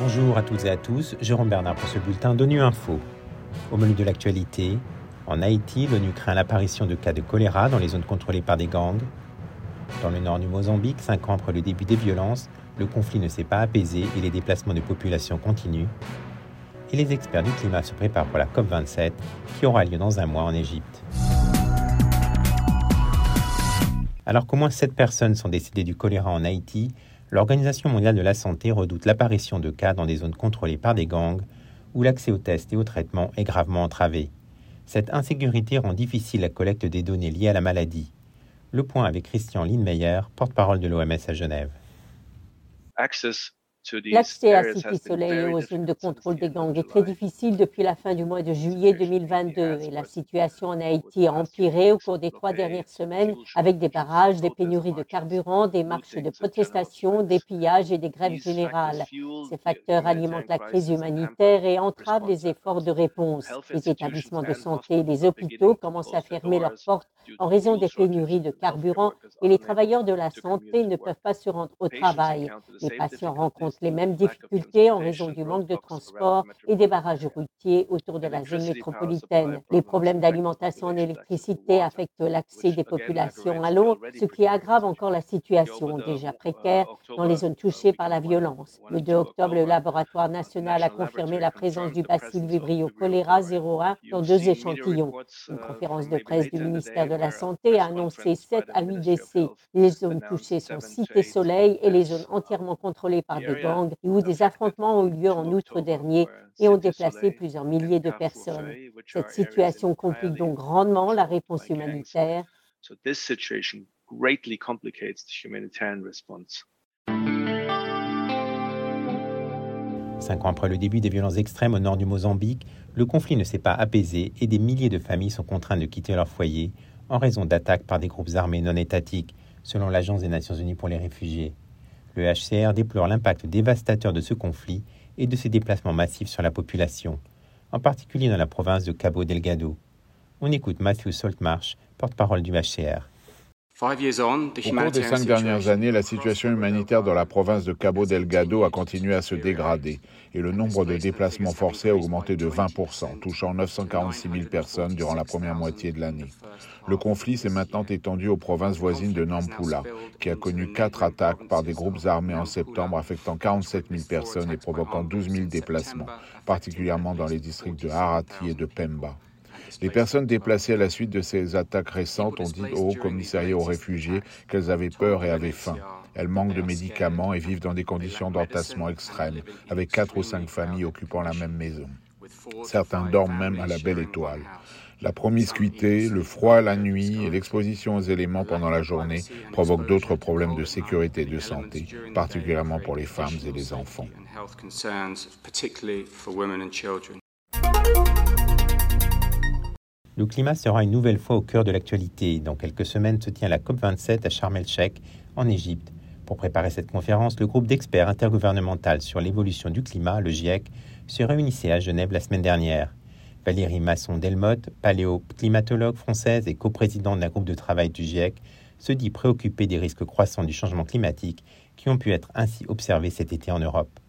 Bonjour à toutes et à tous, Jérôme Bernard pour ce bulletin d'ONU Info. Au menu de l'actualité, en Haïti, l'ONU craint l'apparition de cas de choléra dans les zones contrôlées par des gangs. Dans le nord du Mozambique, cinq ans après le début des violences, le conflit ne s'est pas apaisé et les déplacements de population continuent. Et les experts du climat se préparent pour la COP27 qui aura lieu dans un mois en Égypte. Alors qu'au moins 7 personnes sont décédées du choléra en Haïti, l'Organisation mondiale de la santé redoute l'apparition de cas dans des zones contrôlées par des gangs où l'accès aux tests et aux traitements est gravement entravé. Cette insécurité rend difficile la collecte des données liées à la maladie. Le point avec Christian Lindmeyer, porte-parole de l'OMS à Genève. L'accès à City Soleil et aux zones de contrôle des gangs est très difficile depuis la fin du mois de juillet 2022 et la situation en Haïti a empiré au cours des trois dernières semaines avec des barrages, des pénuries de carburant, des marches de protestation, des pillages et des grèves générales. Ces facteurs alimentent la crise humanitaire et entravent les efforts de réponse. Les établissements de santé et les hôpitaux commencent à fermer leurs portes en raison des pénuries de carburant et les travailleurs de la santé ne peuvent pas se rendre au travail. Les patients rencontrent les mêmes difficultés en raison du manque de transport et des barrages routiers autour de la zone métropolitaine. Les problèmes d'alimentation en électricité affectent l'accès des populations à l'eau, ce qui aggrave encore la situation déjà précaire dans les zones touchées par la violence. Le 2 octobre, le laboratoire national a confirmé la présence du bacille vibrio choléra 01 dans deux échantillons. Une conférence de presse du ministère de la Santé a annoncé 7 à 8 décès. Les zones touchées sont Cité Soleil et les zones entièrement contrôlées par des gangs où des affrontements ont eu lieu en août dernier et ont déplacé plusieurs milliers de personnes. Cette situation complique donc grandement la réponse humanitaire. Cinq ans après le début des violences extrêmes au nord du Mozambique, le conflit ne s'est pas apaisé et des milliers de familles sont contraintes de quitter leur foyer en raison d'attaques par des groupes armés non étatiques, selon l'Agence des Nations Unies pour les réfugiés. Le HCR déplore l'impact dévastateur de ce conflit et de ses déplacements massifs sur la population, en particulier dans la province de Cabo Delgado. On écoute Matthew Saltmarsh, porte-parole du HCR. Au cours des cinq dernières années, la situation humanitaire dans la province de Cabo Delgado a continué à se dégrader et le nombre de déplacements forcés a augmenté de 20%, touchant 946 000 personnes durant la première moitié de l'année. Le conflit s'est maintenant étendu aux provinces voisines de Nampula, qui a connu quatre attaques par des groupes armés en septembre, affectant 47 000 personnes et provoquant 12 000 déplacements, particulièrement dans les districts de Harati et de Pemba. Les personnes déplacées à la suite de ces attaques récentes ont dit au Haut Commissariat aux réfugiés qu'elles avaient peur et avaient faim. Elles manquent de médicaments et vivent dans des conditions d'entassement extrêmes, avec quatre ou cinq familles occupant la même maison. Certains dorment même à la belle étoile. La promiscuité, le froid la nuit et l'exposition aux éléments pendant la journée provoquent d'autres problèmes de sécurité et de santé, particulièrement pour les femmes et les enfants. Le climat sera une nouvelle fois au cœur de l'actualité. Dans quelques semaines se tient la COP27 à Sharm el-Sheikh, en Égypte. Pour préparer cette conférence, le groupe d'experts intergouvernemental sur l'évolution du climat, le GIEC, se réunissait à Genève la semaine dernière. Valérie Masson-Delmotte, paléoclimatologue française et coprésidente d'un groupe de travail du GIEC, se dit préoccupée des risques croissants du changement climatique qui ont pu être ainsi observés cet été en Europe.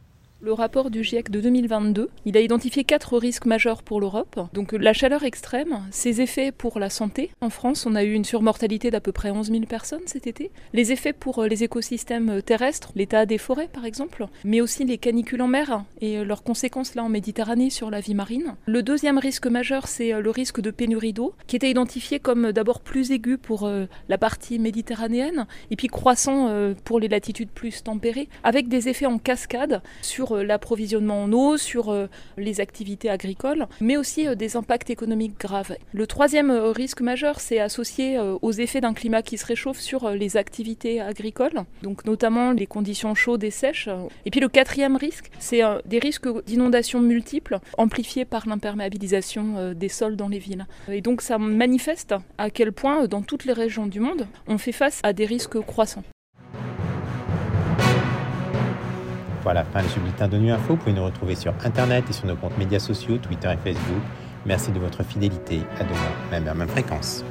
Le rapport du GIEC de 2022, il a identifié quatre risques majeurs pour l'Europe. Donc la chaleur extrême, ses effets pour la santé. En France, on a eu une surmortalité d'à peu près 11 000 personnes cet été. Les effets pour les écosystèmes terrestres, l'état des forêts par exemple, mais aussi les canicules en mer et leurs conséquences là en Méditerranée sur la vie marine. Le deuxième risque majeur, c'est le risque de pénurie d'eau, qui était identifié comme d'abord plus aigu pour la partie méditerranéenne et puis croissant pour les latitudes plus tempérées, avec des effets en cascade sur l'approvisionnement en eau, sur les activités agricoles, mais aussi des impacts économiques graves. Le troisième risque majeur, c'est associé aux effets d'un climat qui se réchauffe sur les activités agricoles, donc notamment les conditions chaudes et sèches. Et puis le quatrième risque, c'est des risques d'inondations multiples, amplifiés par l'imperméabilisation des sols dans les villes. Et donc ça manifeste à quel point, dans toutes les régions du monde, on fait face à des risques croissants. Voilà, fin de ce de Nu Info. Vous pouvez nous retrouver sur Internet et sur nos comptes médias sociaux, Twitter et Facebook. Merci de votre fidélité. À demain, même à même fréquence.